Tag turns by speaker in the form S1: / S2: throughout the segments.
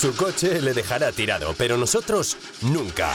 S1: Su coche le dejará tirado, pero nosotros nunca.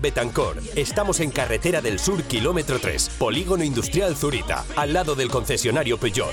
S1: Betancor. Estamos en Carretera del Sur, kilómetro 3, Polígono Industrial Zurita, al lado del concesionario Peugeot.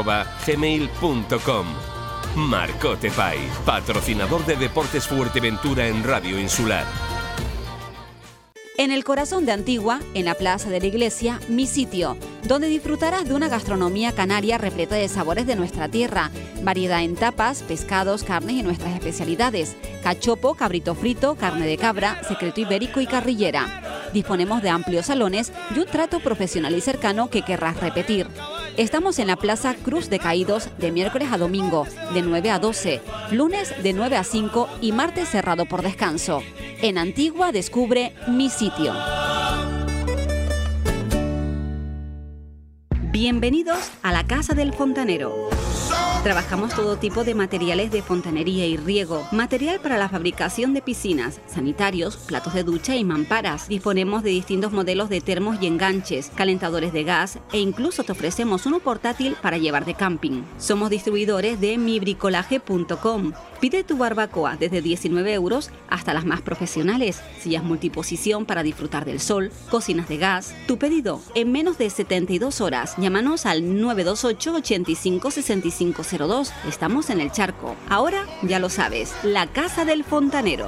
S2: gmail.com. Patrocinador de Deportes Fuerteventura en Radio Insular.
S3: En el corazón de Antigua, en la plaza de la iglesia, mi sitio, donde disfrutarás de una gastronomía canaria repleta de sabores de nuestra tierra, variedad en tapas, pescados, carnes y nuestras especialidades, cachopo, cabrito frito, carne de cabra, secreto ibérico y carrillera. Disponemos de amplios salones y un trato profesional y cercano que querrás repetir. Estamos en la Plaza Cruz de Caídos de miércoles a domingo, de 9 a 12, lunes de 9 a 5 y martes cerrado por descanso. En Antigua descubre mi sitio. Bienvenidos a la Casa del Fontanero. Trabajamos todo tipo de materiales de fontanería y riego, material para la fabricación de piscinas, sanitarios, platos de ducha y mamparas. Disponemos de distintos modelos de termos y enganches, calentadores de gas e incluso te ofrecemos uno portátil para llevar de camping. Somos distribuidores de mibricolaje.com. Pide tu barbacoa desde 19 euros hasta las más profesionales, sillas multiposición para disfrutar del sol, cocinas de gas. Tu pedido en menos de 72 horas. Llámanos al 928 85 65 02. Estamos en el charco. Ahora ya lo sabes, la casa del fontanero.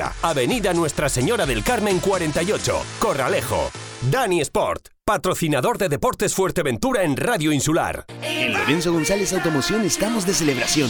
S1: Avenida Nuestra Señora del Carmen 48, Corralejo. Dani Sport, patrocinador de Deportes Fuerteventura en Radio Insular.
S4: En Lorenzo González Automoción estamos de celebración.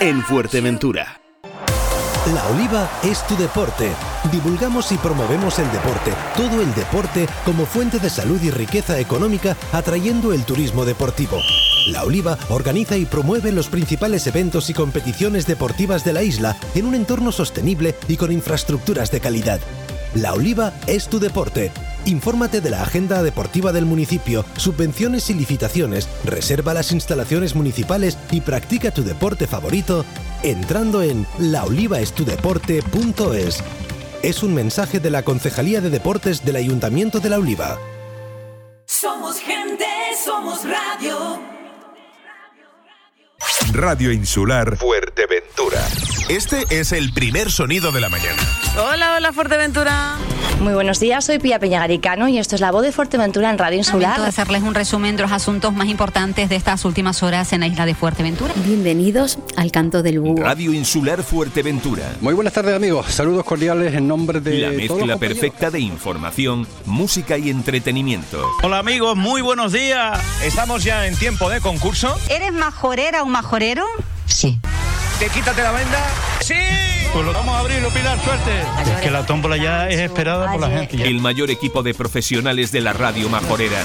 S4: en Fuerteventura.
S5: La Oliva es tu deporte. Divulgamos y promovemos el deporte, todo el deporte como fuente de salud y riqueza económica, atrayendo el turismo deportivo. La Oliva organiza y promueve los principales eventos y competiciones deportivas de la isla en un entorno sostenible y con infraestructuras de calidad. La Oliva es tu deporte. Infórmate de la agenda deportiva del municipio, subvenciones y licitaciones, reserva las instalaciones municipales y practica tu deporte favorito entrando en laolivaestudeporte.es. Es un mensaje de la Concejalía de Deportes del Ayuntamiento de La Oliva.
S6: Somos gente, somos radio.
S7: Radio Insular Fuerteventura. Este es el primer sonido de la mañana. Hola, hola Fuerteventura.
S8: Muy buenos días, soy Pía Peñagaricano y esto es la voz de Fuerteventura en Radio Insular.
S3: de hacerles un resumen de los asuntos más importantes de estas últimas horas en la isla de Fuerteventura.
S9: Bienvenidos al Canto del Búho.
S2: Radio Insular Fuerteventura.
S10: Muy buenas tardes amigos, saludos cordiales en nombre de...
S2: La mezcla perfecta de información, música y entretenimiento.
S11: Hola amigos, muy buenos días. Estamos ya en tiempo de concurso.
S3: ¿Eres majorera o majorero?
S9: Sí.
S11: ¿Te quítate la venda? ¡Sí! Pues lo vamos a abrir, Pilar, suerte.
S12: Es que la tómbola ya es esperada por la gente.
S2: El mayor equipo de profesionales de la radio majorera.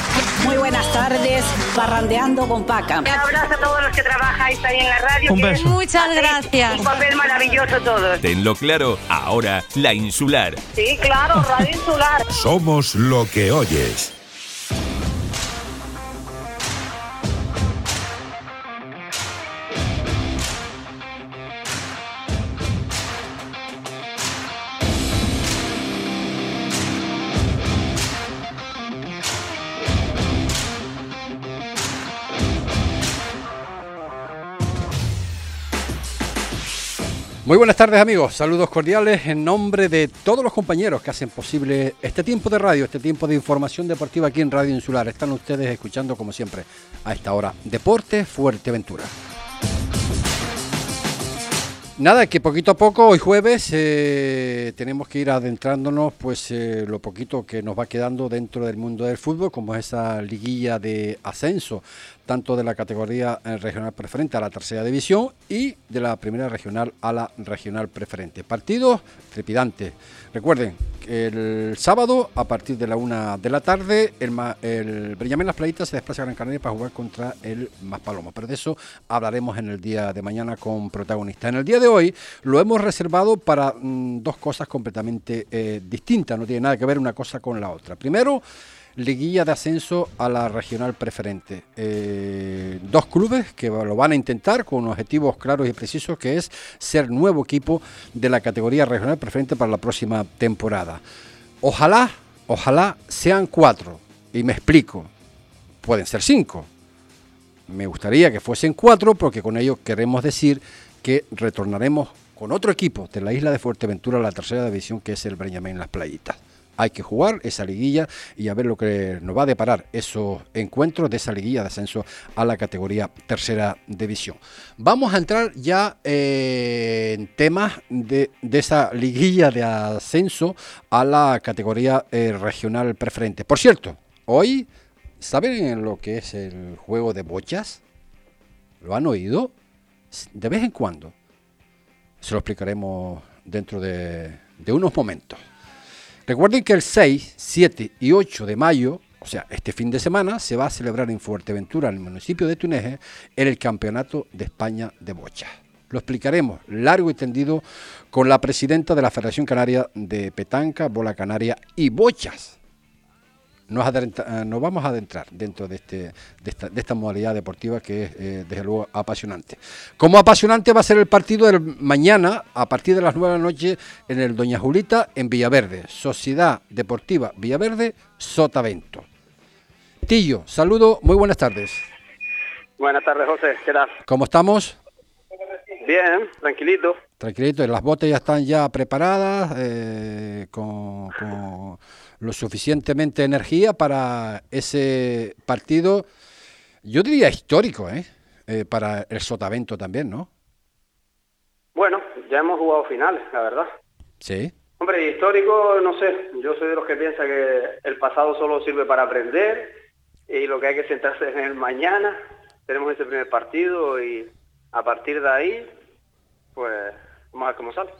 S13: Muy buenas tardes, parrandeando con Paca.
S14: Un abrazo a todos los que trabajáis ahí en la radio.
S12: Un beso.
S3: Muchas gracias.
S14: Un papel maravilloso todos.
S2: Tenlo claro, ahora la insular.
S14: Sí, claro, Radio Insular.
S15: Somos lo que oyes.
S10: Muy buenas tardes amigos, saludos cordiales en nombre de todos los compañeros que hacen posible este tiempo de radio, este tiempo de información deportiva aquí en Radio Insular. Están ustedes escuchando como siempre a esta hora Deporte Fuerteventura. Nada, que poquito a poco, hoy jueves, eh, tenemos que ir adentrándonos, pues eh, lo poquito que nos va quedando dentro del mundo del fútbol, como es esa liguilla de ascenso, tanto de la categoría eh, regional preferente a la tercera división y de la primera regional a la regional preferente. Partidos trepidantes. Recuerden el sábado, a partir de la una de la tarde, el, el Las Playitas se desplaza a Gran Canaria para jugar contra el Maspalomo. Pero de eso hablaremos en el día de mañana con protagonistas. En el día de hoy lo hemos reservado para mm, dos cosas completamente eh, distintas, no tiene nada que ver una cosa con la otra. Primero, liguilla de ascenso a la regional preferente. Eh, dos clubes que lo van a intentar con objetivos claros y precisos, que es ser nuevo equipo de la categoría regional preferente para la próxima temporada. Ojalá, ojalá sean cuatro. Y me explico, pueden ser cinco. Me gustaría que fuesen cuatro porque con ello queremos decir que retornaremos con otro equipo de la isla de Fuerteventura a la tercera división que es el Breñamén Las Playitas hay que jugar esa liguilla y a ver lo que nos va a deparar esos encuentros de esa liguilla de ascenso a la categoría tercera división. Vamos a entrar ya eh, en temas de, esa liguilla de ascenso a la categoría eh, regional preferente. Por cierto, hoy, ¿saben lo que es el juego de bochas? ¿Lo han oído? De vez en cuando. Se lo explicaremos dentro de unos momentos. Recuerden que el 6, 7 y 8 de mayo, o sea, este fin de semana, se va a celebrar en Fuerteventura, en el municipio de Tuneje, el Campeonato de España de Bocha. Lo explicaremos largo y tendido con la presidenta de la Federación Canaria de Petanca, Bola Canaria y Bochas eh, nos, vamos a adentrar dentro de, este, de, esta, modalidad deportiva que es, eh, desde luego, apasionante. Como apasionante va a ser el partido del mañana, a partir de las 9 de la noche, en el Doña Julita, en Villaverde. Sociedad Deportiva Villaverde, Sotavento. Tillo, saludo, muy buenas tardes.
S16: Buenas tardes, José, ¿qué tal?
S10: ¿Cómo estamos?
S16: Bien, tranquilito.
S10: Tranquilito, las botas ya están ya preparadas, eh, con lo suficientemente energía para ese partido, yo diría histórico, ¿eh? ¿eh? para el Sotavento también, ¿no?
S16: Bueno, ya hemos jugado finales, la verdad.
S10: Sí.
S16: Hombre, histórico, no sé, yo soy de los que piensa que el pasado solo sirve para aprender y lo que hay que centrarse en el mañana. Tenemos ese primer partido y a partir de ahí, pues vamos a ver cómo sale.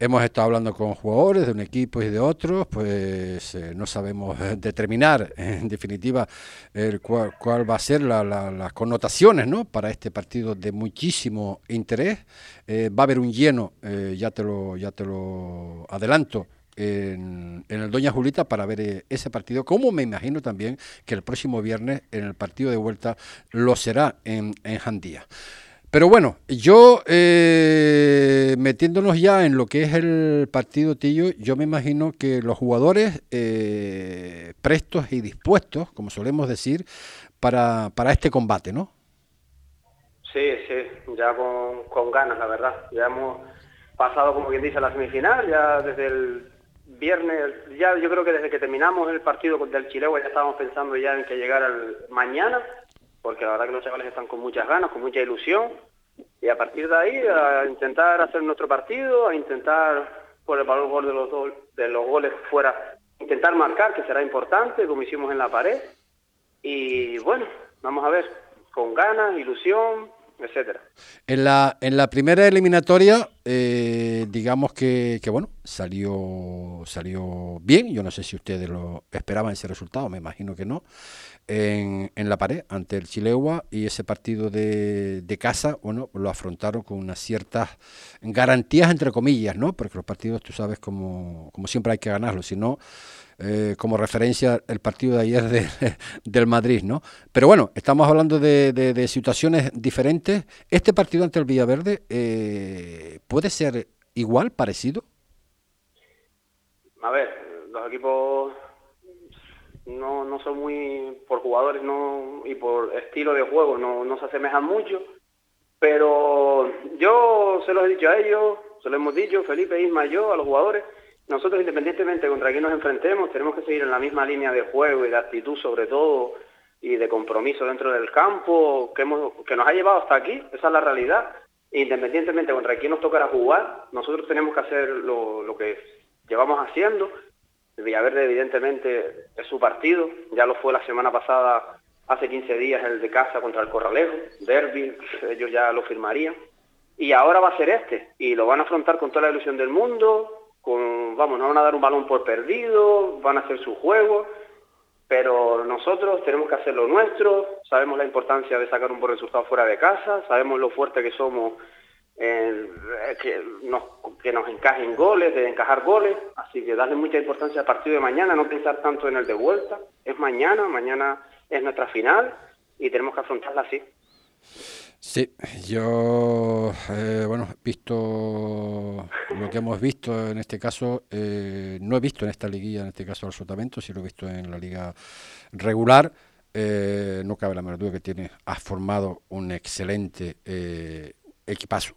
S10: Hemos estado hablando con jugadores de un equipo y de otros, pues eh, no sabemos eh, determinar en definitiva el cuál, va a ser las connotaciones ¿no? para este partido de muchísimo interés. Eh, va a haber un lleno, ya, te lo, ya te lo adelanto, en, el Doña Julita para ver ese partido, como me imagino también que el próximo viernes en el partido de vuelta lo será en, en Jandía. Pero bueno, yo eh, metiéndonos ya en lo que es el partido Tillo, yo me imagino que los jugadores eh, prestos y dispuestos, como solemos decir, para, para este combate, ¿no?
S16: Sí, sí, ya con, ganas, la verdad. Ya hemos pasado, como quien dice, la semifinal, ya desde el viernes, ya yo creo que desde que terminamos el partido del Chile ya estábamos pensando ya en que llegara el mañana, porque la verdad que los chavales están con muchas ganas, con mucha ilusión, y a partir de ahí a intentar hacer nuestro partido, a intentar por el valor de los, de los goles fuera, intentar marcar, que será importante, como hicimos en la pared, y bueno, vamos a ver, con ganas, ilusión, etcétera.
S10: En la, en la primera eliminatoria, eh, digamos que, que, bueno, salió, salió bien. Yo no sé si ustedes lo esperaban ese resultado, me imagino que no. En, en la pared ante el Chilegua y ese partido de, de, casa, bueno, lo afrontaron con unas ciertas garantías, entre comillas, ¿no? Porque los partidos, tú sabes, como, como siempre hay que ganarlos, si no eh, como referencia el partido de ayer de, del Madrid, ¿no? Pero bueno, estamos hablando de, de, situaciones diferentes. ¿Este partido ante el Villaverde eh, puede ser igual, parecido?
S16: A ver, los equipos no, no son muy, por jugadores no y por estilo de juego, no, no se asemejan mucho, pero yo se los he dicho a ellos, se lo hemos dicho, Felipe, Isma, yo, a los jugadores, nosotros independientemente contra quién nos enfrentemos, tenemos que seguir en la misma línea de juego y de actitud sobre todo y de compromiso dentro del campo que, hemos, que nos ha llevado hasta aquí, esa es la realidad. Independientemente contra quién nos tocará jugar, nosotros tenemos que hacer lo, lo que llevamos haciendo. Villaverde evidentemente es su partido, ya lo fue la semana pasada, hace 15 días el de casa contra el Corralejo, Derby, ellos ya lo firmarían. Y ahora va a ser este, y lo van a afrontar con toda la ilusión del mundo, vamos, no van a dar un balón por perdido, van a hacer su juego, pero nosotros tenemos que hacer lo nuestro, sabemos la importancia de sacar un buen resultado fuera de casa, sabemos lo fuerte que somos, eh, que, nos, que nos encajen goles, de encajar goles, así que darle mucha importancia al partido de mañana, no pensar tanto en el de vuelta, es mañana, mañana es nuestra final y tenemos que afrontarla así.
S10: Sí, yo, eh, bueno, visto lo que hemos visto en este caso, eh, no he visto en esta liguilla, en este caso al Sotavento, sí lo he visto en la liga regular. Eh, no cabe la menor duda que tiene, ha formado un excelente equipazo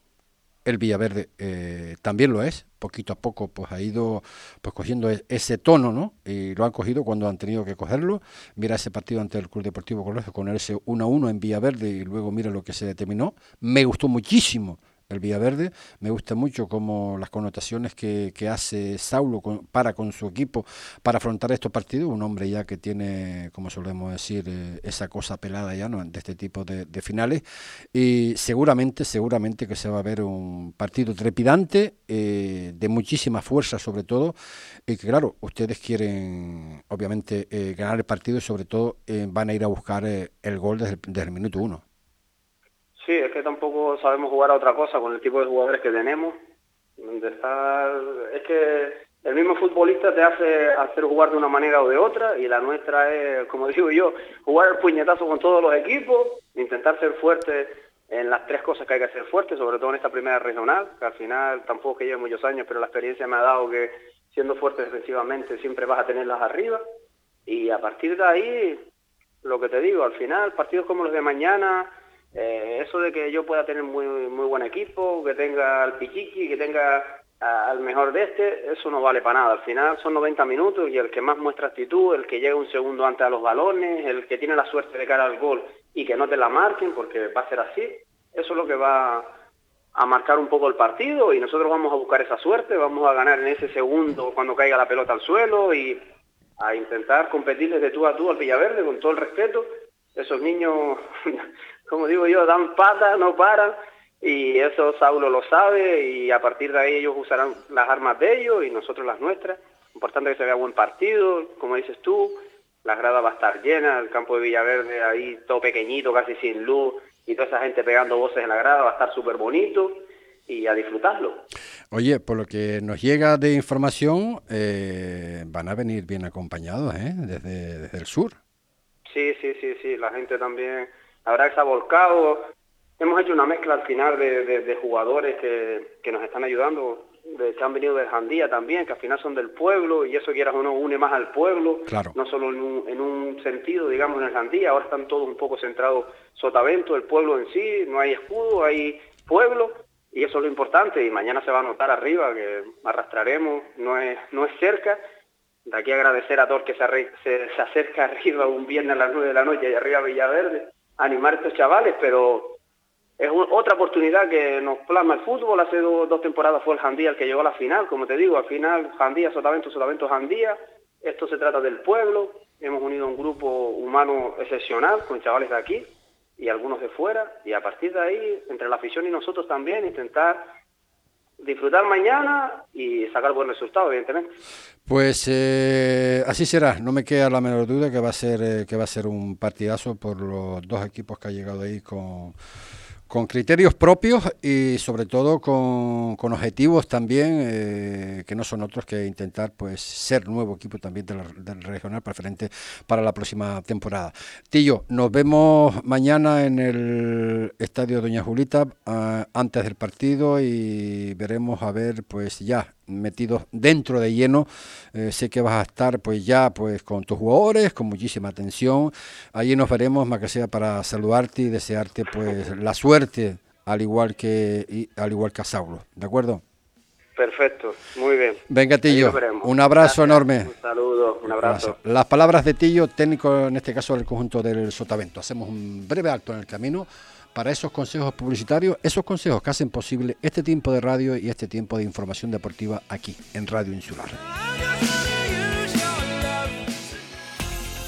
S10: el Villaverde eh, también lo es, poquito a poco pues ha ido pues cogiendo e-, ese tono, ¿no? Y lo han cogido cuando han tenido que cogerlo. Mira ese partido ante el Club Deportivo Colegio con ese 1 a 1 en Villaverde y luego mira lo que se determinó. Me gustó muchísimo el Villaverde. Me gusta mucho como las connotaciones que, hace Saulo para con su equipo para afrontar estos partidos. Un hombre ya que tiene, como solemos decir, eh, esa cosa pelada ya ¿no? de este tipo de, finales. Y seguramente, seguramente que se va a ver un partido trepidante, eh, de muchísima fuerza sobre todo. Y que claro, ustedes quieren obviamente eh, ganar el partido y sobre todo van a ir a buscar el gol desde el minuto uno.
S16: Sí, es que tampoco sabemos jugar a otra cosa con el tipo de jugadores que tenemos. Es que el mismo futbolista te hace hacer jugar de una manera o de otra y la nuestra es, como digo yo, jugar el puñetazo con todos los equipos, intentar ser fuerte en las tres cosas que hay que hacer fuerte, sobre todo en esta primera regional, que al final tampoco que lleve muchos años, pero la experiencia me ha dado que siendo fuerte defensivamente siempre vas a tenerlas arriba y a partir de ahí, lo que te digo, al final partidos como los de mañana eh, eso de que yo pueda tener muy, muy buen equipo, que tenga al pichichi, que tenga al mejor de este, eso no vale para nada. Al final son 90 minutos y el que más muestra actitud, el que llega un segundo antes a los balones, el que tiene la suerte de cara al gol y que no te la marquen porque va a ser así, eso es lo que va a marcar un poco el partido y nosotros vamos a buscar esa suerte, vamos a ganar en ese segundo cuando caiga la pelota al suelo y a intentar competirles de tú a tú al Villaverde con todo el respeto. Esos niños como digo yo, dan pata, no paran, y eso Saulo lo sabe, y a partir de ahí ellos usarán las armas de ellos y nosotros las nuestras. Importante que se vea buen partido, como dices tú, la grada va a estar llena, el campo de Villaverde ahí todo pequeñito, casi sin luz, y toda esa gente pegando voces en la grada, va a estar súper bonito y a disfrutarlo.
S10: Oye, por lo que nos llega de información, eh, van a venir bien acompañados ¿eh? desde, desde el sur.
S16: Sí, sí, sí, sí, la gente también la verdad que se ha volcado. Hemos hecho una mezcla al final de, jugadores que, nos están ayudando, de, que han venido de Jandía también, que al final son del pueblo y eso quieras o no une más al pueblo, no solo en un, sentido, digamos, en el Jandía, ahora están todos un poco centrados Sotavento, el pueblo en sí, no hay escudo, hay pueblo y eso es lo importante y mañana se va a notar arriba que arrastraremos, no es, no es cerca. De aquí agradecer a todos que se, se, acerca arriba un viernes a las 9 de la noche y arriba a Villaverde, animar a estos chavales, pero es otra oportunidad que nos plasma el fútbol. Hace dos temporadas fue el Jandía el que llegó a la final, como te digo, al final Jandía, Sotavento, Sotavento, Jandía. Esto se trata del pueblo. Hemos unido un grupo humano excepcional con chavales de aquí y algunos de fuera. Y a partir de ahí, entre la afición y nosotros también, intentar disfrutar mañana y sacar buen resultado, evidentemente.
S10: Pues eh, así será, no me queda la menor duda que va a ser eh, que va a ser un partidazo por los dos equipos que ha llegado ahí con con criterios propios y sobre todo con, objetivos también eh, que no son otros que intentar pues ser nuevo equipo también del, regional preferente para la próxima temporada. Tillo, nos vemos mañana en el estadio Doña Julita ah, antes del partido y veremos a ver pues ya metidos dentro de lleno. Eh, sé que vas a estar pues ya pues con tus jugadores, con muchísima atención. Allí nos veremos, más que sea para saludarte y desearte pues la suerte, al igual que al igual que a Saulo. ¿De acuerdo?
S16: Perfecto, muy bien.
S10: Venga, Tillo, un abrazo enorme.
S16: Un saludo, un abrazo.
S10: Las palabras de Tillo, técnico en este caso del conjunto del Sotavento. Hacemos un breve acto en el camino para esos consejos publicitarios, esos consejos que hacen posible este tiempo de radio y este tiempo de información deportiva aquí en Radio Insular.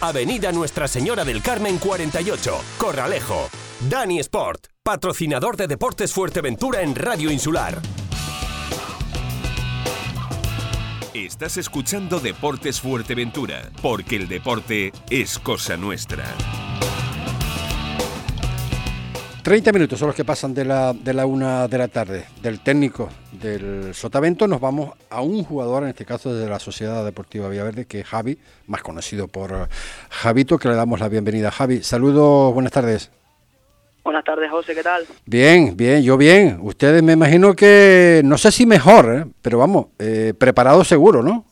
S1: Avenida Nuestra Señora del Carmen 48, Corralejo. Dani Sport, patrocinador de Deportes Fuerteventura en Radio Insular.
S2: Estás escuchando Deportes Fuerteventura, porque el deporte es cosa nuestra.
S10: 30 minutos son los que pasan de la, de la una de la tarde. Del técnico del Sotavento nos vamos a un jugador, en este caso de la Sociedad Deportiva Villaverde, que es Javi, más conocido por Javito, que le damos la bienvenida. Javi, saludos, buenas tardes.
S17: Buenas tardes, José, ¿qué tal?
S10: Bien, bien, yo bien. Ustedes me imagino que, no sé si mejor, ¿eh? pero vamos, eh, preparado seguro, ¿no?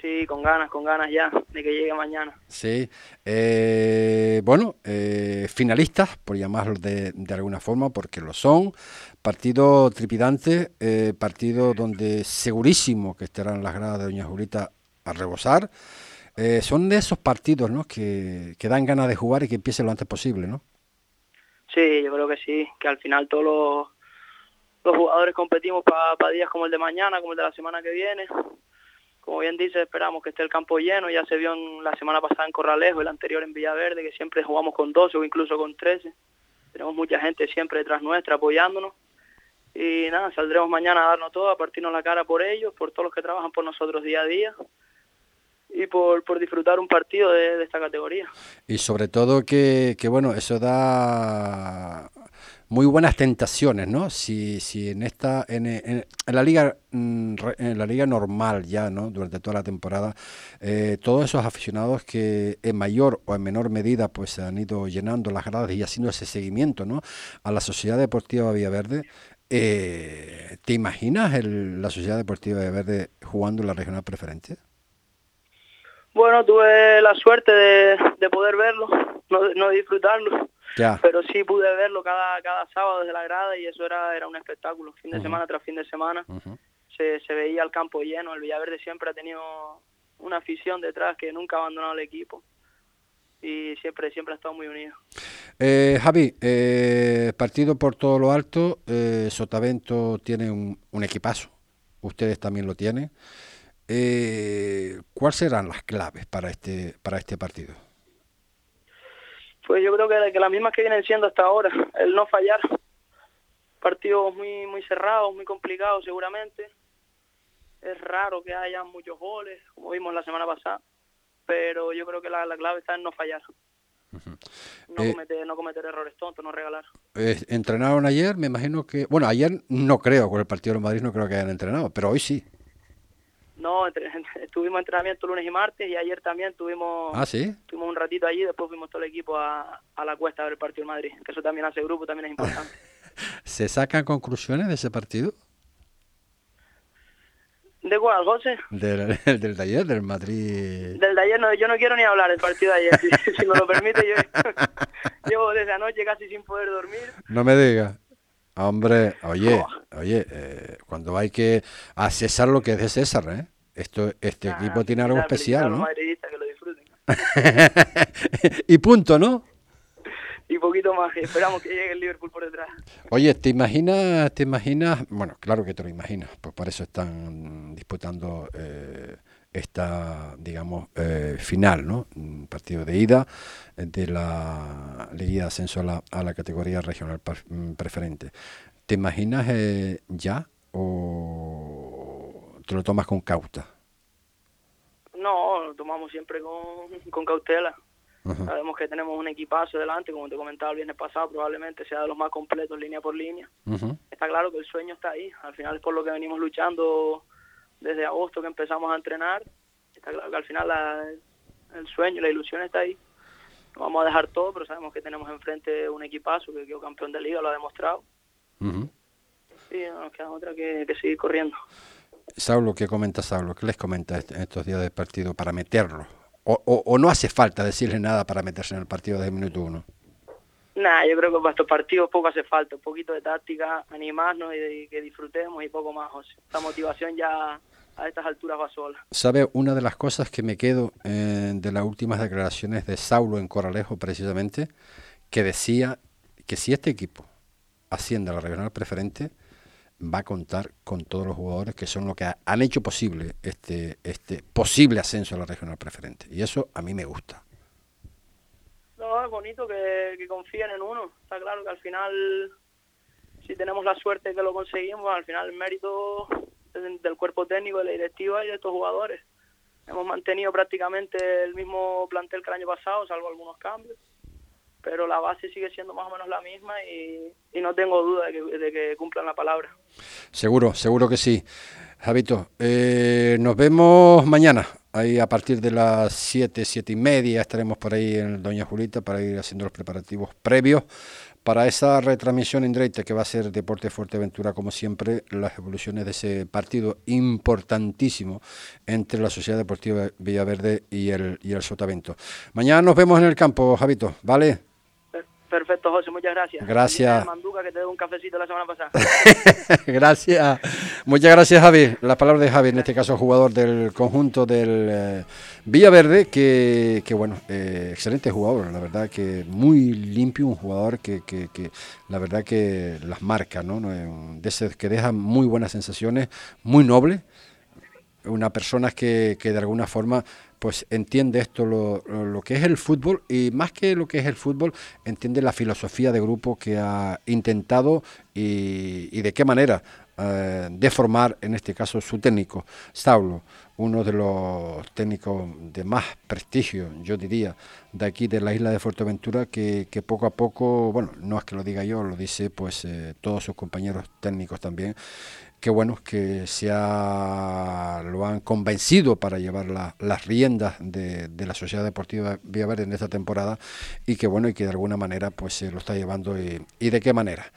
S17: Sí, con ganas, con ganas ya de que llegue mañana.
S10: Sí, eh, bueno, eh, finalistas, por llamarlos de, de, alguna forma, porque lo son. Partido tripidante, eh, partido donde segurísimo que estarán las gradas de Doña Julita a rebosar. son de esos partidos ¿no? que, que dan ganas de jugar y que empiece lo antes posible, ¿no?
S17: Sí, yo creo que sí, que al final todos los, los jugadores competimos para días como el de mañana, como el de la semana que viene como bien dice, esperamos que esté el campo lleno. Ya se vio en, la semana pasada en Corralejo, el anterior en Villaverde, que siempre jugamos con 12 o incluso con 13. Tenemos mucha gente siempre detrás nuestra apoyándonos. Y nada, saldremos mañana a darnos todo, a partirnos la cara por ellos, por todos los que trabajan por nosotros día a día y por, por disfrutar un partido de, esta categoría.
S10: Y sobre todo que, que, bueno, eso da muy buenas tentaciones, ¿no? Si, si en esta, en, en, la liga, mm, en la liga normal ya, ¿no? Durante toda la temporada, eh, todos esos aficionados que en mayor o en menor medida, pues se han ido llenando las gradas y haciendo ese seguimiento, ¿no? A la Sociedad Deportiva Villaverde. Eh, ¿Te imaginas el, la Sociedad Deportiva Villaverde jugando en la regional preferente?
S17: Bueno, tuve la suerte de, de poder verlo, no, no disfrutarlo,
S10: ya.
S17: pero sí pude verlo cada, cada sábado desde la grada y eso era, era un espectáculo, fin de semana tras fin de semana. se, se veía el campo lleno, el Villaverde siempre ha tenido una afición detrás que nunca ha abandonado el equipo y siempre, siempre ha estado muy unido.
S10: Eh, Javi, eh, partido por todo lo alto, eh, Sotavento tiene un, equipazo, ustedes también lo tienen. Eh, ¿Cuáles serán las claves para este para este partido?
S17: Pues yo creo que, que las mismas que vienen siendo hasta ahora, el no fallar. Partidos muy muy cerrados, muy complicados seguramente. Es raro que haya muchos goles, como vimos la semana pasada, pero yo creo que la, la clave está en no fallar. No,
S10: Eh,
S17: cometer, no cometer errores tontos, no regalar.
S10: Eh, ¿Entrenaron ayer? Me imagino que... Bueno, ayer no creo, con el partido de Madrid no creo que hayan entrenado, pero hoy sí.
S17: No, entre- tuvimos entrenamiento lunes y martes y ayer también tuvimos
S10: Ah, ¿sí?
S17: tuvimos un ratito allí, después fuimos todo el equipo a, a la cuesta a ver el partido del Madrid, que eso también hace grupo, también es importante.
S10: ¿Se sacan conclusiones de ese partido?
S17: ¿De cuál, José?
S10: Del, del de ayer, del Madrid...
S17: Del de ayer no, yo no quiero ni hablar del partido de ayer, si, si me lo permite, yo llevo desde anoche casi sin poder dormir.
S10: No me digas. Hombre, oye, oye, eh, cuando hay que a César lo que es de César, ¿eh? Esto, este equipo tiene algo especial, ¿no?
S17: que lo disfruten.
S10: y punto, ¿no?
S17: Y poquito más, esperamos que llegue el Liverpool por detrás.
S10: Oye, ¿te imaginas, te imaginas? Bueno, claro que te lo imaginas, pues por eso están disputando eh, esta, digamos, eh, final, ¿no? Un partido de ida de la Liga de Ascenso a la, a la categoría regional mm, preferente. ¿Te imaginas eh, ya o te lo tomas con cauta?
S17: No, lo tomamos siempre con, con cautela.
S10: Ajá.
S17: Sabemos que tenemos un equipazo delante, como te comentaba el viernes pasado, probablemente sea de los más completos línea por línea. Está claro que el sueño está ahí, al final es por lo que venimos luchando desde agosto que empezamos a entrenar. Está claro que al final la- el sueño, la ilusión está ahí. No vamos a dejar todo, pero sabemos que tenemos enfrente un equipazo que quedó campeón de liga, lo ha demostrado.
S10: Ujú.
S17: Y no nos queda otra que, que seguir corriendo.
S10: Saulo, ¿qué comenta Saulo? ¿Qué les comenta en estos días del partido para meterlo? O, o- o no hace falta decirle nada para meterse en el partido desde el minuto uno?
S17: Nah, yo creo que para estos partidos poco hace falta, un poquito de táctica, animarnos y, de- que disfrutemos y poco más, José. La motivación ya a estas alturas va sola.
S10: ¿Sabe? Una de las cosas que me quedo eh, de las últimas declaraciones de Saulo en Corralejo, precisamente, que decía que si este equipo asciende a la regional preferente, va a contar con todos los jugadores que son los que ha- han hecho posible este, este posible ascenso a la regional preferente. Y eso a mí me gusta.
S17: No, es bonito que, confíen en uno. Está claro que al final, si tenemos la suerte que lo conseguimos, al final el mérito del cuerpo técnico, de la directiva y de estos jugadores. Hemos mantenido prácticamente el mismo plantel que el año pasado, salvo algunos cambios. Pero la base sigue siendo más o menos la misma y, no tengo duda de que, de que cumplan la palabra.
S10: Seguro, seguro que sí. Javito, eh, nos vemos mañana. Ahí a partir de las 7, 7 y media estaremos por ahí en Doña Julita para ir haciendo los preparativos previos para esa retransmisión en directo que va a ser Deporte Fuerteventura, como siempre, las evoluciones de ese partido importantísimo entre la Sociedad Deportiva Villaverde y el, y el Sotavento. Mañana nos vemos en el campo, Javito, ¿vale?
S17: Perfecto, José, muchas gracias.
S10: Gracias.
S17: Dile a Manduca que te dé un cafecito la semana pasada.
S10: gracias. Muchas gracias, Javi. Las palabras de Javi, en este caso jugador del conjunto del eh, Villaverde, que, que bueno, eh, excelente jugador, la verdad que muy limpio, un jugador que, que, que la verdad que las marca, ¿no? Un- De ese que deja muy buenas sensaciones, muy noble, una persona que, que de alguna forma pues entiende esto lo, lo- que es el fútbol y más que lo que es el fútbol entiende la filosofía de grupo que ha intentado y, y de qué manera eh, de formar, en este caso, su técnico, Saulo, uno de los técnicos de más prestigio, yo diría, de aquí de la isla de Fuerteventura, que, poco a poco, bueno, no es que lo diga yo, lo dice pues eh, todos sus compañeros técnicos también, que bueno, que se lo han convencido para llevar las riendas de, la Sociedad Deportiva Villaverde en esta temporada y que bueno, y que de alguna manera pues se lo está llevando y de qué manera.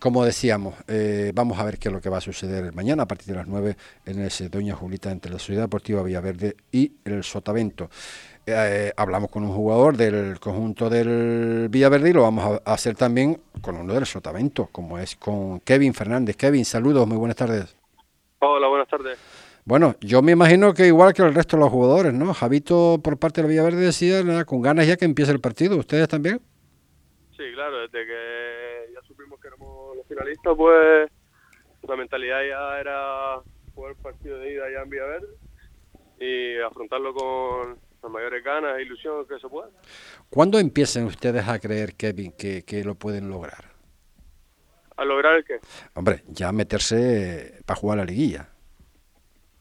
S10: Como decíamos, eh, vamos a ver qué es lo que va a suceder mañana a partir de las 9 en ese Doña Julita entre la Sociedad Deportiva Villaverde y el Sotavento. Eh, hablamos con un jugador del conjunto del Villaverde y lo vamos a hacer también con uno del Sotavento, como es con Kevin Fernández. Kevin, saludos, muy buenas tardes.
S18: Hola, buenas tardes.
S10: Bueno, yo me imagino que igual que el resto de los jugadores, ¿no? Javito por parte del Villaverde decía, nada, con ganas ya que empiece el partido. ¿Ustedes también?
S18: Sí, claro, desde que ya supimos que éramos finalista, pues la mentalidad ya era jugar el partido de ida allá en Villaverde y afrontarlo con las mayores ganas e ilusión que se pueda.
S10: ¿Cuándo empiezan ustedes a creer, Kevin, que, que lo pueden lograr?
S18: ¿A lograr el qué?
S10: Hombre, ya meterse para jugar la liguilla.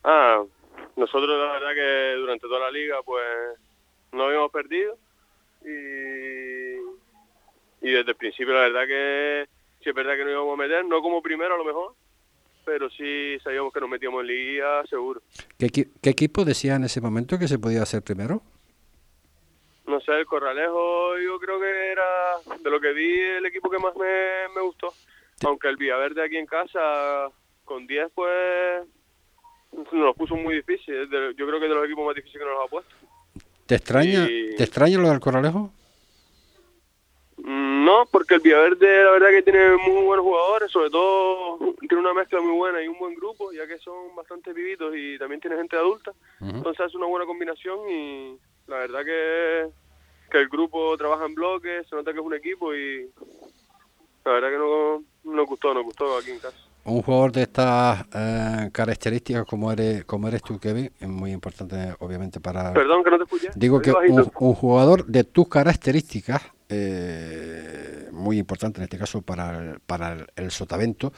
S18: Ah, nosotros la verdad que durante toda la liga pues no habíamos perdido y, y desde el principio la verdad que sí es verdad que no íbamos a meter, no como primero a lo mejor, pero sí sabíamos que nos metíamos en liga seguro.
S10: ¿Qué, ¿Qué, equipo decía en ese momento que se podía hacer primero?
S18: No sé, el Corralejo yo creo que era, de lo que vi, el equipo que más me, me gustó. Aunque el Villaverde aquí en casa, con 10 pues nos lo puso muy difícil. Yo creo que es de los equipos más difíciles que nos ha puesto.
S10: ¿Te extraña, ¿Te extraña lo del Corralejo?
S18: No, porque el Villaverde la verdad que tiene muy buenos jugadores, sobre todo tiene una mezcla muy buena y un buen grupo, ya que son bastante vivitos y también tiene gente adulta. Entonces es una buena combinación y la verdad que, que el grupo trabaja en bloques, se nota que es un equipo y la verdad que no, nos gustó, nos gustó aquí en casa.
S10: Un jugador de estas eh, características como eres como eres tú, Kevin, es muy importante obviamente para...
S18: Perdón, que no te escuché.
S10: Digo que un jugador de tus características eh, muy importante en este caso para el, para el, sotavento.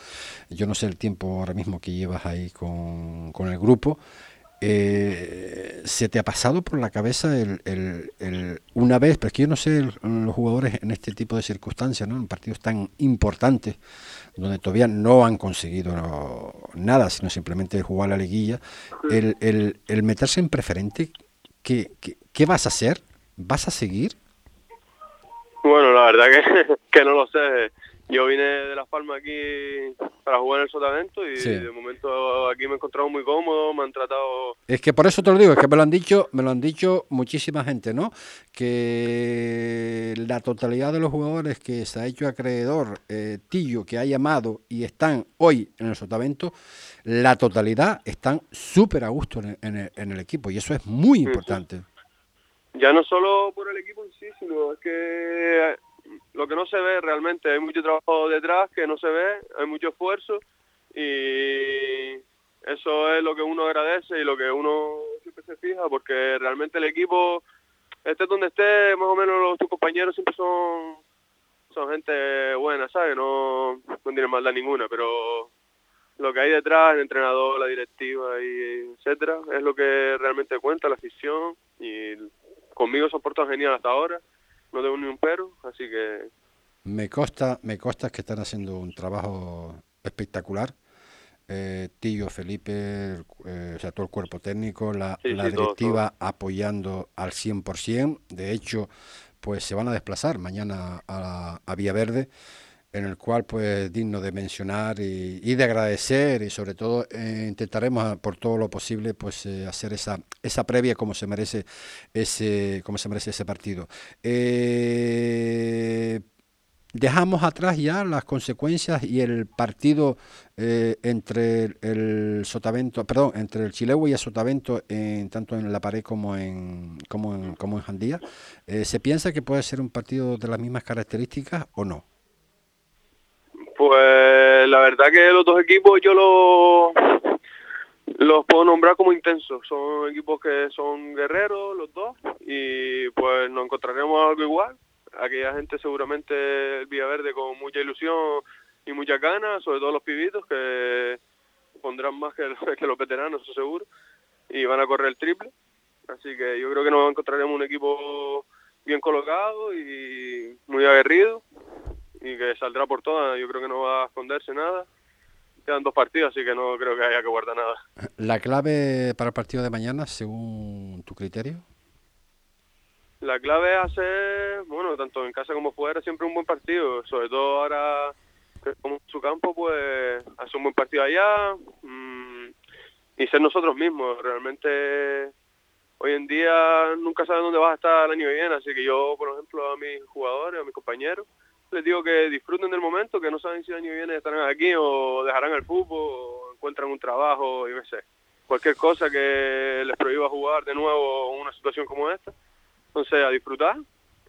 S10: Yo no sé el tiempo ahora mismo que llevas ahí con, con el grupo. Eh, ¿Se te ha pasado por la cabeza el, el, una vez, pero es que yo no sé los jugadores en este tipo de circunstancias, ¿no? en partidos tan importantes, donde todavía no han conseguido nada, sino simplemente jugar la liguilla, el, el, meterse en preferente, ¿qué, qué, qué vas a hacer? ¿Vas a seguir?
S18: Bueno, la verdad que, que no lo sé. Yo vine de Las Palmas aquí para jugar en el Sotavento y de momento aquí me he encontrado muy cómodo, me han tratado...
S10: Es que por eso te lo digo, es que me lo han dicho, me lo han dicho muchísima gente, ¿no? Que la totalidad de los jugadores que se ha hecho acreedor, eh, Tillo, que ha llamado y están hoy en el Sotavento, la totalidad están súper a gusto en el, equipo y eso es muy importante
S18: ya no solo por el equipo en sí, sino es que lo que no se ve realmente, hay mucho trabajo detrás que no se ve, hay mucho esfuerzo y eso es lo que uno agradece y lo que uno siempre se fija porque realmente el equipo, esté donde esté, más o menos los, tus compañeros siempre son son gente buena, ¿sabes? No, no tienen maldad ninguna, pero lo que hay detrás, el entrenador, la directiva y etcétera, es lo que realmente cuenta, la afición y conmigo se portado genial hasta ahora, no tengo ni un pero, así que...
S10: Me consta, me consta que están haciendo un trabajo espectacular. Eh, Tillo, Felipe, eh, o sea, todo el cuerpo técnico, la, directiva apoyando al 100%. De hecho, pues se van a desplazar mañana a, a Vía Verde en el cual pues digno de mencionar y, de agradecer y sobre todo eh, intentaremos ah, por todo lo posible pues eh, hacer esa esa previa como se merece ese como se merece ese partido. Eh, dejamos atrás ya las consecuencias y el partido entre el, Sotavento perdón entre el Chilevo y el Sotavento en, tanto en la pared como en como en, como en Jandía. Se piensa que puede ser un partido de las mismas características o no
S18: pues la verdad que los dos equipos yo los, los puedo nombrar como intensos. Son equipos que son guerreros los dos y pues nos encontraremos algo igual. Aquella gente seguramente el Villaverde con mucha ilusión y muchas ganas, sobre todo los pibitos que pondrán más que, que los veteranos, eso seguro, y van a correr el triple. Así que yo creo que nos encontraremos un equipo bien colocado y muy aguerrido y que saldrá por todas. Yo creo que no va a esconderse nada. Quedan dos partidos, así que no creo que haya que guardar nada.
S10: ¿La clave para el partido de mañana, según tu criterio?
S18: La clave es hacer, bueno, tanto en casa como fuera, siempre un buen partido. Sobre todo ahora como su campo, pues hacer un buen partido allá mmm, y ser nosotros mismos. Realmente hoy en día nunca sabes dónde vas a estar el año que viene, así que yo, por ejemplo, a mis jugadores, a mis compañeros, les digo que disfruten del momento, que no saben si el año viene estarán aquí o dejarán el fútbol o encuentran un trabajo, yo qué sé. Cualquier cosa que les prohíba jugar de nuevo en una situación como esta. Entonces, a disfrutar,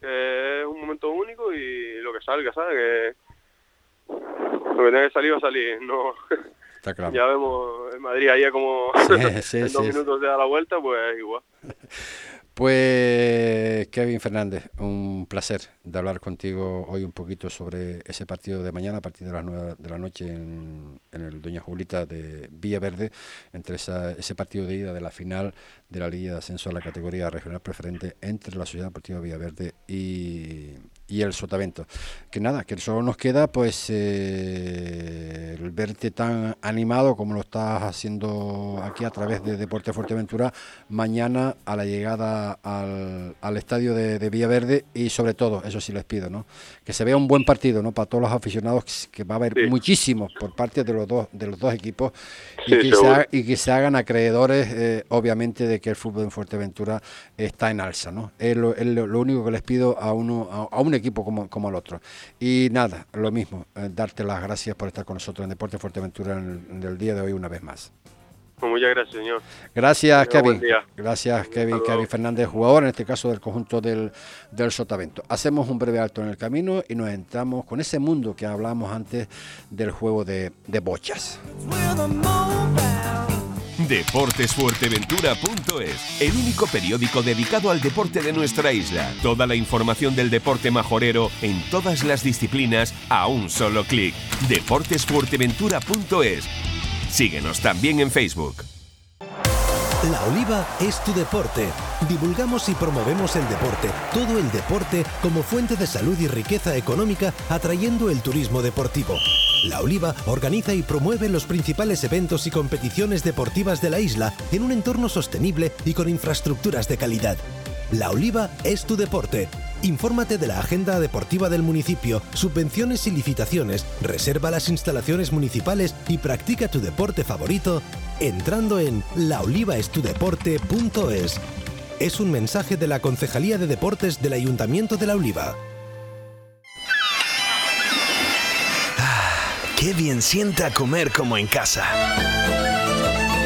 S18: que es un momento único y lo que salga, ¿sabes? Que lo que tenga que salir va a salir, no...
S10: Está claro.
S18: Ya vemos en Madrid ahí como
S10: Sí, sí,
S18: en dos
S10: sí.
S18: minutos de dar la vuelta, pues igual.
S10: Pues Kevin Fernández, un placer de hablar contigo hoy un poquito sobre ese partido de mañana a partir de las 9 de la noche en, en el Doña Julita de Villaverde, entre esa, ese partido de ida de la final de la Liga de Ascenso a la categoría regional preferente entre la Sociedad Deportiva Villaverde y, y el Sotavento. Que nada, que solo nos queda pues eh, el verte tan animado como lo estás haciendo aquí a través de Deporte Fuerteventura mañana a la llegada al, al estadio de, de Villaverde y sobre todo, eso sí les pido, ¿no? que se vea un buen partido ¿no? para todos los aficionados, que, va a haber
S18: Sí.
S10: muchísimos por parte de los dos, de los dos equipos y, que se
S18: seguro.
S10: ha- y que se hagan acreedores, eh, obviamente, de que el fútbol en Fuerteventura está en alza. ¿no? Es lo, es lo- lo único que les pido a, uno, a, a un equipo como, como al otro. Y nada, lo mismo, eh, darte las gracias por estar con nosotros en Deporte Fuerteventura en el, en el día de hoy una vez más.
S18: Pues muchas gracias, señor.
S10: Gracias,
S18: buen
S10: Kevin. Gracias, Kevin. Kevin Fernández, jugador, en este caso del conjunto del, del Sotavento. Hacemos un breve alto en el camino y nos entramos con ese mundo que hablamos antes del juego de, de bochas.
S2: Deportesfuerteventura.es, el único periódico dedicado al deporte de nuestra isla. Toda la información del deporte majorero en todas las disciplinas a un solo clic. Deportesfuerteventura.es. Síguenos también en Facebook.
S5: La Oliva es tu deporte. Divulgamos y promovemos el deporte, todo el deporte como fuente de salud y riqueza económica, atrayendo el turismo deportivo. La Oliva organiza y promueve los principales eventos y competiciones deportivas de la isla en un entorno sostenible y con infraestructuras de calidad. La Oliva es tu deporte. Infórmate de la agenda deportiva del municipio, subvenciones y licitaciones, reserva las instalaciones municipales y practica tu deporte favorito entrando en laolivaestudeporte.es. Es un mensaje de la Concejalía de Deportes del Ayuntamiento de La Oliva.
S19: Qué bien sienta comer como en casa.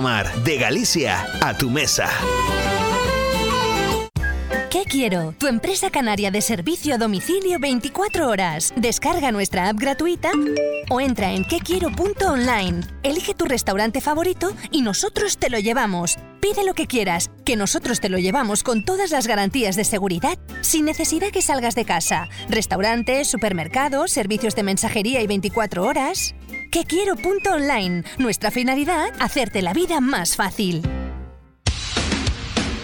S19: Mar, de Galicia a tu mesa.
S20: ¿Qué quiero? Tu empresa canaria de servicio a domicilio 24 horas. Descarga nuestra app gratuita o entra en quequiero.online. Elige tu restaurante favorito y nosotros te lo llevamos. Pide lo que quieras, que nosotros te lo llevamos con todas las garantías de seguridad, sin necesidad que salgas de casa. Restaurantes, supermercados, servicios de mensajería y 24 horas. Quequiero.online. Nuestra finalidad, hacerte la vida más fácil.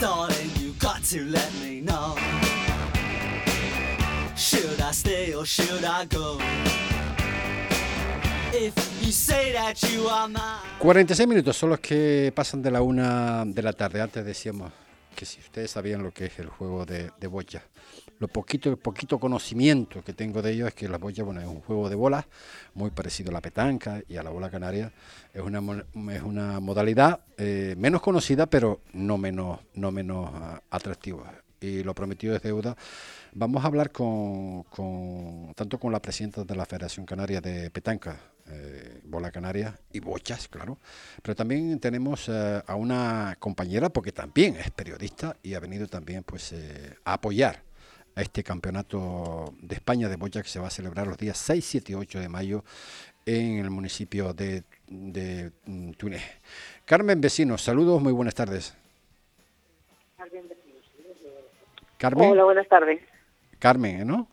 S21: Darling, you got to let me know. Should I stay or should I go?
S10: 46 minutos son los que pasan de la una de la tarde. Antes decíamos que si ustedes sabían lo que es el juego de, bocha, lo poquito, poquito conocimiento que tengo de ello es que la bocha bueno, es un juego de bolas muy parecido a la petanca y a la bola canaria. Es una, es una modalidad eh, menos conocida, pero no menos, no menos uh, atractiva. Y lo prometido es deuda. Vamos a hablar con, con, tanto con la presidenta de la Federación Canaria de Petanca, eh, Bola Canaria y Bochas, claro. Pero también tenemos eh, a una compañera, porque también es periodista y ha venido también pues, a apoyar a este campeonato de España de Bochas que se va a celebrar los días 6, 7 y 8 de mayo en el municipio de, de mm, Túnez. Carmen Vecinos, saludos, muy buenas tardes. Carmen.
S14: Hola, buenas tardes.
S10: Carmen, ¿no?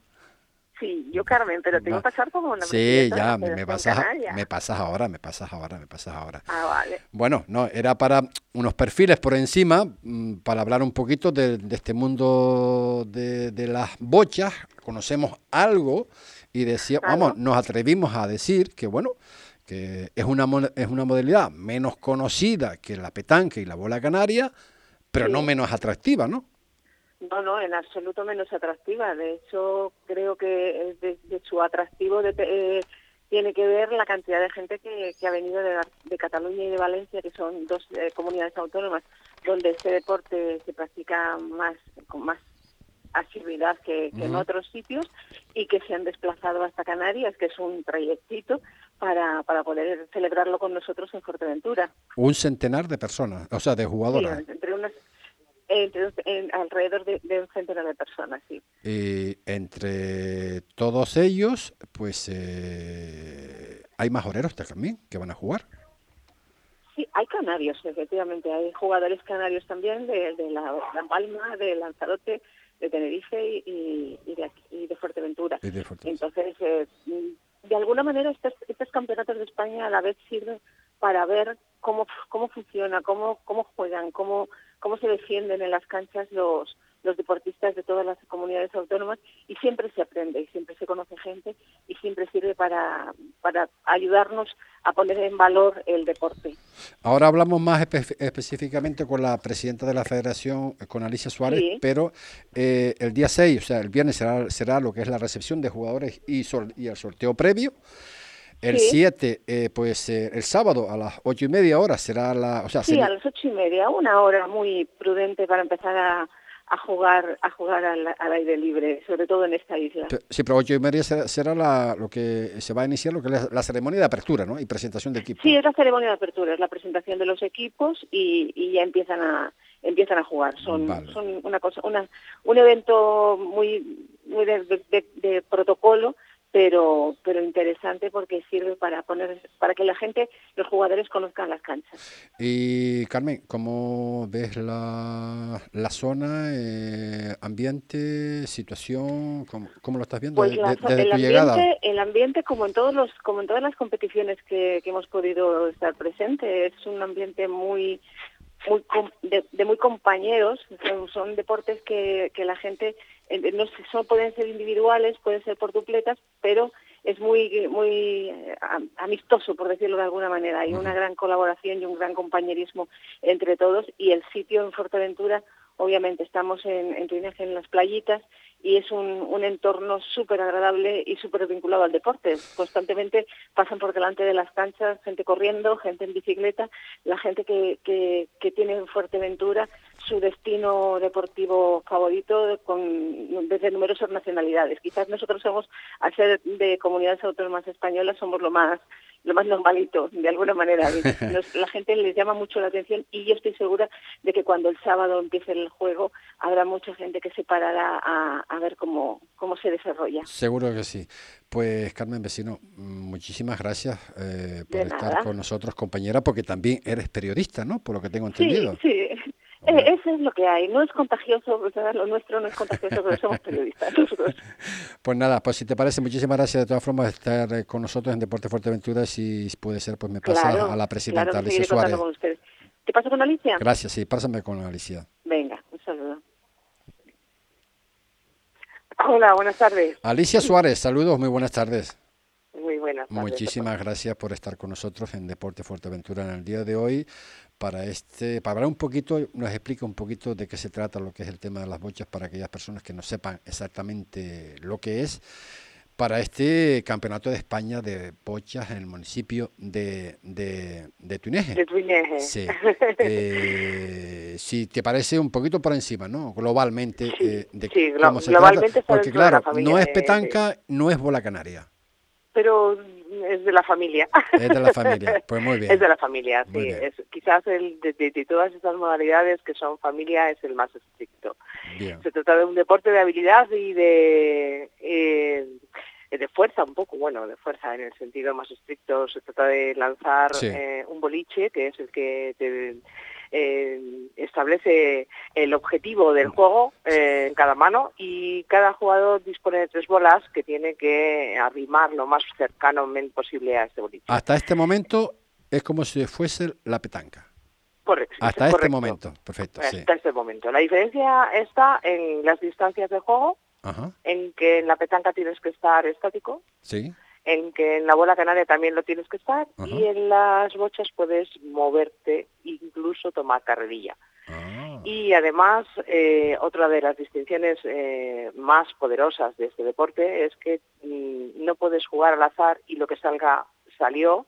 S14: Sí, yo Carmen, pero tengo que pasar como una
S10: Sí, ya, me, me pasas, me pasas ahora, me pasas ahora, me pasas ahora.
S14: Ah, vale.
S10: Bueno, no, era para unos perfiles por encima, mm, para hablar un poquito de, de este mundo de, de, las bochas. Conocemos algo y decía, claro. vamos, nos atrevimos a decir que, bueno, que es una, es una modalidad menos conocida que la petanca y la bola canaria, pero sí. no menos atractiva, ¿no?
S14: No, no, en absoluto menos atractiva. De hecho, creo que de, de su atractivo de, eh, tiene que ver la cantidad de gente que, que ha venido de, de, Cataluña y de Valencia, que son dos eh, comunidades autónomas donde este deporte se practica más con más asiduidad que, que uh -huh. en otros sitios y que se han desplazado hasta Canarias, que es un trayectito para, para poder celebrarlo con nosotros en Fuerteventura.
S10: Un centenar de personas, o sea, de jugadoras.
S14: Sí, entre unas entre, en, alrededor de, de, un centenar de personas, sí.
S10: Y entre todos ellos, pues eh, hay majoreros también que van a jugar.
S14: Sí, hay canarios, efectivamente. Hay jugadores canarios también de, de la, Palma, de Lanzarote, de Tenerife y, y, de, aquí, y de, Fuerteventura.
S10: Y de Fuerteventura.
S14: Entonces, eh, de alguna manera, estos, estos campeonatos de España a la vez sirven para ver cómo, cómo funciona, cómo, cómo juegan, cómo cómo se defienden en las canchas los, los deportistas de todas las comunidades autónomas y siempre se aprende y siempre se conoce gente y siempre sirve para, para ayudarnos a poner en valor el deporte.
S10: Ahora hablamos más espe específicamente con la presidenta de la federación, con Alicia Suárez, sí. pero eh, el día 6, o sea, el viernes será, será lo que es la recepción de jugadores y, sol, y el sorteo previo. El 7, sí. eh, pues eh, el sábado a las ocho y media hora será la... O sea,
S14: sí, será... a las ocho y media, una hora muy prudente para empezar a, a jugar a jugar al, al, aire libre, sobre todo en esta isla.
S10: Sí, pero ocho y media será, será la, lo que se va a iniciar, lo que es la, la, ceremonia de apertura, ¿no? Y presentación de equipos.
S14: Sí, es la ceremonia de apertura, es la presentación de los equipos y, y ya empiezan a empiezan a jugar. Son, vale. son una cosa, una, un evento muy, muy de, de, de protocolo pero pero interesante porque sirve para poner para que la gente los jugadores conozcan las canchas.
S10: Y Carmen cómo ves la, la zona eh, ambiente situación cómo, cómo, lo estás viendo
S14: pues la, desde el tu ambiente, llegada el ambiente como en todos los como en todas las competiciones que, que hemos podido estar presentes es un ambiente muy muy de, de muy compañeros son, son deportes que, que la gente no sé, son, pueden ser individuales, pueden ser por dupletas, pero es muy muy eh, amistoso, por decirlo de alguna manera. Hay una gran colaboración y un gran compañerismo entre todos y el sitio en Fuerteventura, obviamente estamos en, en en las playitas, y es un, un entorno súper agradable y súper vinculado al deporte. Constantemente pasan por delante de las canchas gente corriendo, gente en bicicleta, la gente que, que, que tiene en Fuerteventura su destino deportivo favorito con, desde numerosas nacionalidades. Quizás nosotros somos, al ser de comunidades autónomas españolas, somos lo más lo más normalito, de alguna manera. Nos, la gente les llama mucho la atención y yo estoy segura de que cuando el sábado empiece el juego habrá mucha gente que se parará a, a ver cómo, cómo se desarrolla.
S10: Seguro que sí. Pues Carmen Vecino, muchísimas gracias eh, por de estar nada. con nosotros, compañera, porque también eres periodista, ¿no? Por lo que tengo entendido.
S14: Sí, sí. Eh, eso es lo que hay. No es contagioso, lo nuestro no es contagioso, pero somos periodistas nosotros.
S10: Pues nada, pues si te parece, muchísimas gracias de todas formas estar eh, con nosotros en Deporte Fuerteventura. Si puede ser, pues me pasa
S14: claro,
S10: a la presidenta
S14: claro,
S10: Alicia Suárez.
S14: Con. ¿Te paso con Alicia?
S10: Gracias, sí, pásame con Alicia.
S14: Venga, un saludo. Hola, buenas tardes.
S10: Alicia Suárez, saludos, muy buenas tardes.
S14: Muy
S22: Buenas tardes.
S10: Muchísimas gracias por estar con nosotros en Deporte Fuerteventura en el día de hoy. Para este, para hablar un poquito, nos explica un poquito de qué se trata lo que es el tema de las bochas para aquellas personas que no sepan exactamente lo que es para este campeonato de España de bochas en el municipio de, de, de Tuineje.
S22: De Tuineje.
S10: Sí. Eh, si te parece un poquito por encima, ¿no? Globalmente.
S22: Sí,
S10: eh, de
S22: sí,
S10: cómo se
S22: globalmente
S10: trata, Porque claro, no es petanca, no es bola canaria.
S22: Pero es de la familia.
S10: Es de la familia. Pues muy bien.
S22: Es de la familia, sí.
S10: bien.
S22: Es, quizás el de, de- de todas estas modalidades que son familia es el más estricto.
S10: Bien.
S22: Se trata de un deporte de habilidad y de eh, de fuerza un poco, bueno, de fuerza en el sentido más estricto. Se trata de lanzar
S23: Sí.
S22: eh, un boliche, que es el que te, eh, establece el objetivo del juego eh, en cada mano y cada jugador dispone de tres bolas que tiene que arrimar lo más cercano posible a este boliche.
S10: Hasta este momento es como si fuese la petanca.
S22: Correcto.
S10: Hasta este momento. Perfecto, sí.
S22: Hasta este momento. La diferencia está en las distancias de juego,
S10: Ajá.
S22: en que en la petanca tienes que estar estático,
S10: Sí.
S22: En que en la bola canaria también lo tienes que estar y en las bochas puedes moverte, incluso tomar carrerilla.
S10: Ah.
S22: Y además, eh, otra de las distinciones eh, más poderosas de este deporte es que mm, no puedes jugar al azar y lo que salga salió,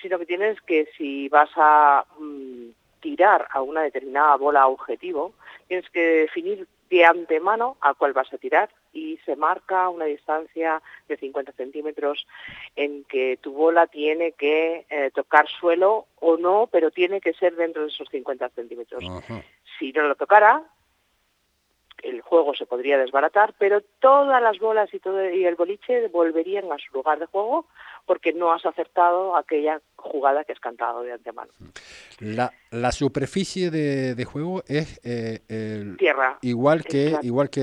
S22: sino que tienes que si vas a mm, tirar a una determinada bola objetivo, tienes que definir de antemano a cuál vas a tirar y se marca una distancia de 50 centímetros en que tu bola tiene que eh, tocar suelo o no, pero tiene que ser dentro de esos 50 centímetros. Si no lo tocara, el juego se podría desbaratar, pero todas las bolas y, todo, y el boliche volverían a su lugar de juego porque no has acertado aquella jugada que has cantado de antemano.
S10: La, la superficie de, de juego es eh, el-
S22: Tierra.
S10: igual que
S22: Exacto.
S10: igual que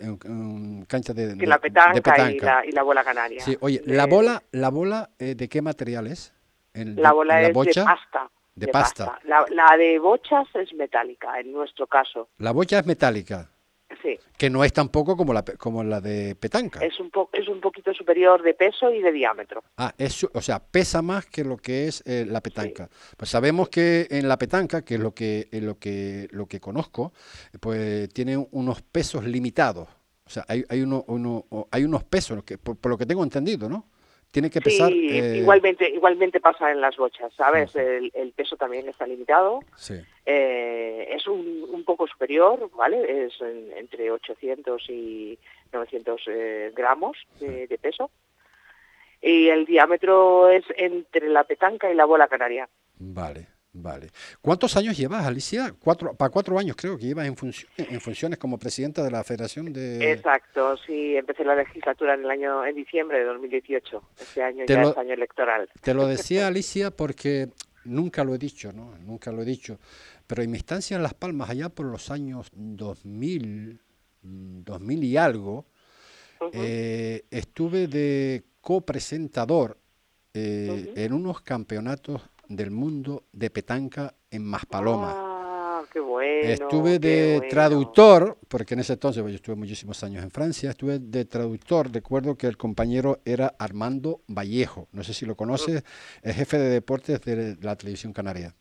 S10: en, en cancha de,
S22: Que
S10: de-
S22: la petanca,
S10: de
S22: Y, la, y la bola canaria.
S10: Sí, oye,
S22: De-
S10: la bola la bola eh, de qué material es? El-
S22: La bola
S10: la
S22: es
S10: bocha?
S22: de pasta.
S10: De pasta.
S22: La, la de bochas es metálica, en nuestro caso.
S10: La bocha es metálica,
S22: Sí,
S10: que no es tampoco como la como la de petanca.
S22: es un, po es un poquito superior de peso y de diámetro.
S10: Ah, es, o sea, pesa más que lo que es eh, la petanca. Pues sabemos que en la petanca, que es lo que eh, lo que lo que conozco, pues tiene unos pesos limitados. O sea, hay, hay uno, uno- hay unos pesos que por, por lo que tengo entendido, ¿no? Tiene que pesar.
S22: sí,
S10: eh,
S22: igualmente, igualmente pasa en las bochas, ¿sabes? El, el peso también está limitado.
S10: Sí.
S22: Eh, es un, un poco superior, ¿vale? Es en- entre 800 y 900 eh, gramos de, de peso. Y el diámetro es entre la petanca y la bola canaria.
S10: Vale, vale. ¿Cuántos años llevas, Alicia? Cuatro, para cuatro años creo que llevas en, funciones, en funciones como presidenta de la Federación de...
S22: Exacto, sí, empecé la legislatura en el año en diciembre de 2018. Este año
S10: Te
S22: ya
S10: lo-
S22: es año electoral.
S10: Te lo decía Alicia porque nunca lo he dicho, ¿no? Nunca lo he dicho. Pero en mi estancia en Las Palmas, allá por los años 2000, mm, 2000 y algo, eh, estuve de copresentador eh, en unos campeonatos del mundo de petanca en Maspalomas.
S22: Ah, qué bueno.
S10: Estuve de
S22: bueno.
S10: traductor, porque en ese entonces pues, yo estuve muchísimos años en Francia, estuve de traductor. Recuerdo que el compañero era Armando Vallejo, no sé si lo conoces, es jefe de deportes de la televisión canaria.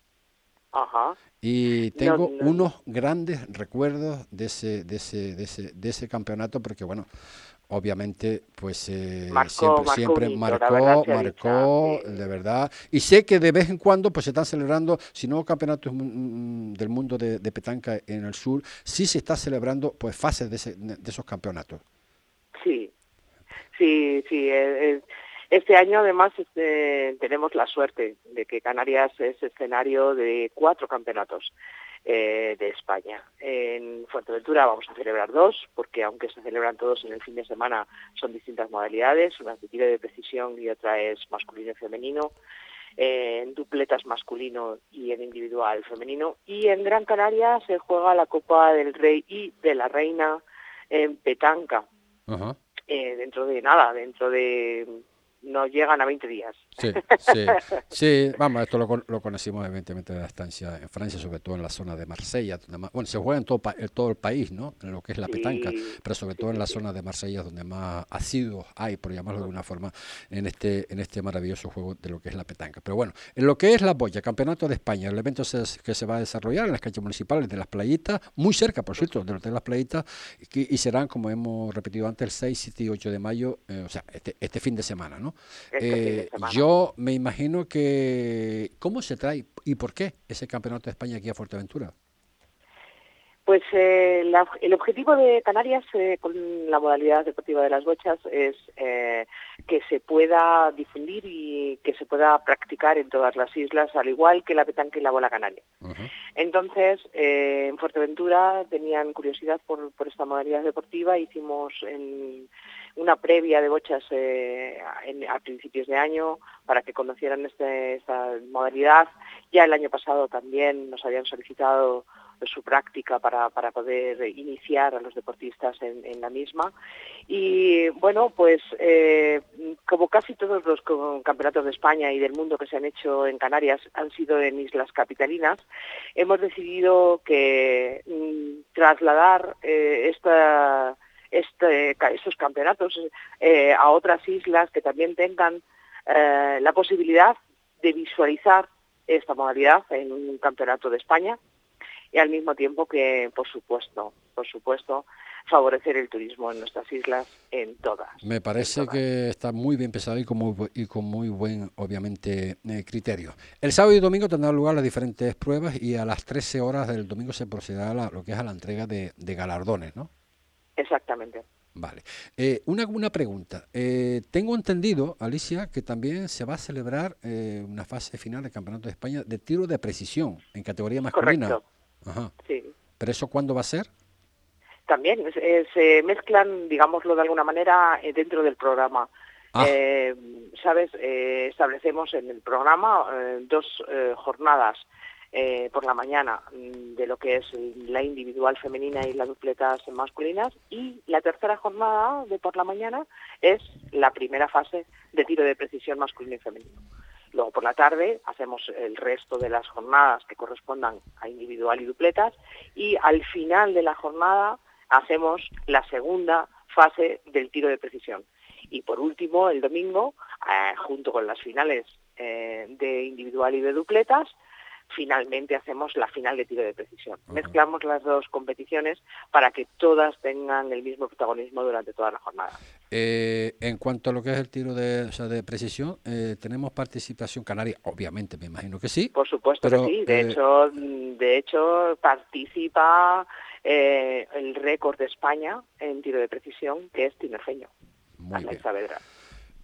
S22: Ajá.
S10: Y
S22: No,
S10: tengo
S22: no.
S10: unos grandes recuerdos de ese, de ese, de ese, de ese campeonato, porque bueno, obviamente, pues eh,
S22: Marcó-
S10: siempre,
S22: marcó
S10: siempre
S22: hito,
S10: marcó, marcó, de verdad. Y sé que de vez en cuando pues se están celebrando, si no campeonatos mm, del mundo de, de petanca en el sur, sí se está celebrando pues fases de, ese- de esos campeonatos.
S22: Sí, sí, sí. eh, eh, Este año además este, tenemos la suerte de que Canarias es escenario de cuatro campeonatos eh, de España. En Fuerteventura vamos a celebrar dos, porque aunque se celebran todos en el fin de semana, son distintas modalidades. Una es de tiro de precisión y otra es masculino y femenino. Eh, en dupletas masculino y en individual femenino. Y en Gran Canaria se juega la Copa del Rey y de la Reina en petanca. Eh, dentro de nada, dentro de no llegan a 20 días.
S10: Sí, sí, sí, vamos, esto lo, lo, conocimos evidentemente de la estancia en Francia, sobre todo en la zona de Marsella, donde más, bueno, se juega en todo, en todo el país, ¿no? En lo que es la petanca, pero sobre todo en la zona de Marsella, donde más asiduos hay, por llamarlo de alguna forma, en este, en este maravilloso juego de lo que es la petanca. Pero bueno, en lo que es la boya, Campeonato de España, el evento que se va a desarrollar en las canchas municipales de las playitas, muy cerca, por cierto, del Hotel Las Playitas, y, serán, como hemos repetido antes, el 6, 7 y 8 de mayo, eh, o sea, este, este fin de semana, ¿no?
S22: Este
S10: eh, yo me imagino que, ¿cómo se trae y por qué ese Campeonato de España aquí a Fuerteventura?
S22: Pues eh, el objetivo de Canarias eh, con la modalidad deportiva de las bochas es eh, que se pueda difundir y que se pueda practicar en todas las islas, al igual que la petanca y la bola canaria. Entonces, en Fuerteventura tenían curiosidad por, por esta modalidad deportiva, hicimos en, una previa de bochas a principios de año para que conocieran este, esta modalidad. Ya el año pasado también nos habían solicitado su práctica para, para poder iniciar a los deportistas en, la misma. Y bueno, pues eh, como casi todos los campeonatos de España y del mundo que se han hecho en Canarias han sido en islas capitalinas, hemos decidido que mm, trasladar eh, esta, este, estos campeonatos eh, a otras islas que también tengan la posibilidad de visualizar esta modalidad en un campeonato de España y al mismo tiempo que, por supuesto, por supuesto, favorecer el turismo en nuestras islas, en todas.
S10: Me parece que está muy bien pensado y con muy, y con muy buen, obviamente, eh, criterio. El sábado y domingo tendrán lugar las diferentes pruebas y a las 13 horas del domingo se procederá a lo que es a la entrega de, galardones, ¿no?
S22: Exactamente.
S10: Vale. Eh, una, una pregunta. Eh, tengo entendido, Alicia, que también se va a celebrar una fase final del Campeonato de España de tiro de precisión en categoría masculina.
S22: Correcto.
S10: Ajá.
S22: Sí.
S10: ¿Pero eso cuándo va a ser?
S22: También se mezclan, digámoslo de alguna manera, eh, dentro del programa. Ah. Eh, Sabes, eh, establecemos en el programa dos jornadas por la mañana mm, de lo que es la individual femenina y las dupletas masculinas y la tercera jornada de por la mañana es la primera fase de tiro de precisión masculino y femenino. Luego por la tarde hacemos el resto de las jornadas que correspondan a individual y dupletas y al final de la jornada hacemos la segunda fase del tiro de precisión. Y por último, el domingo, eh, junto con las finales eh, de individual y de dupletas, finalmente hacemos la final de tiro de precisión. Mezclamos las dos competiciones para que todas tengan el mismo protagonismo durante toda la jornada.
S10: Eh, en cuanto a lo que es el tiro de, de precisión, eh, ¿tenemos participación canaria? Obviamente, me imagino que sí.
S22: Por supuesto que sí. De, eh, hecho, de hecho, participa el récord de España en tiro de precisión, que es tinerfeño. Muy bien. Saavedra.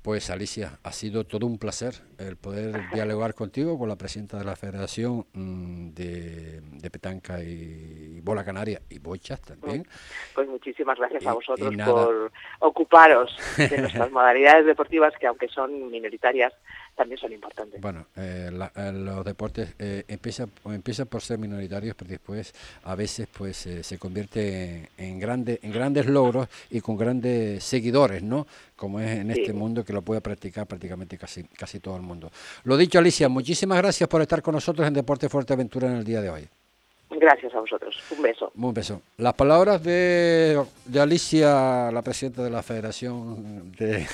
S10: Pues Alicia, ha sido todo un placer el poder dialogar contigo, con la presidenta de la Federación mm, de, Petanca y Bola Canaria y Bochas también.
S22: Pues muchísimas gracias a vosotros por ocuparos de nuestras modalidades deportivas que aunque son minoritarias, también son importantes.
S10: Bueno, eh, eh, los deportes eh, empiezan empieza por ser minoritarios, pero después a veces pues se convierte en, grandes en grandes logros y con grandes seguidores, ¿no? Como es en este mundo que lo puede practicar prácticamente casi casi todo el mundo. Lo dicho, Alicia, muchísimas gracias por estar con nosotros en Deporte Fuerteventura en el día de hoy.
S22: Gracias a vosotros. Un beso. Un
S10: beso. Las palabras de, Alicia, la presidenta de la Federación de,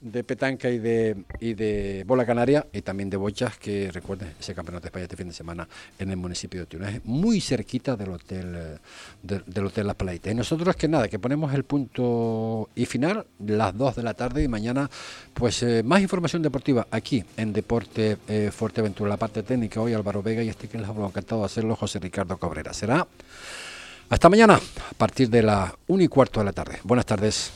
S10: de, Petanca y de, de Bola Canaria y también de Bochas, que recuerden ese campeonato de España este fin de semana en el municipio de Tunaje, muy cerquita del hotel del hotel Las Palaitas. Y nosotros que nada, que ponemos el punto y final, las 2 de la tarde y mañana, pues eh, más información deportiva aquí en Deporte eh, Fuerteventura, la parte técnica hoy Álvaro Vega y este que les ha encantado a hacerlo José Ricardo Cabrera. Será hasta mañana a partir de la 1 y cuarto de la tarde. Buenas tardes.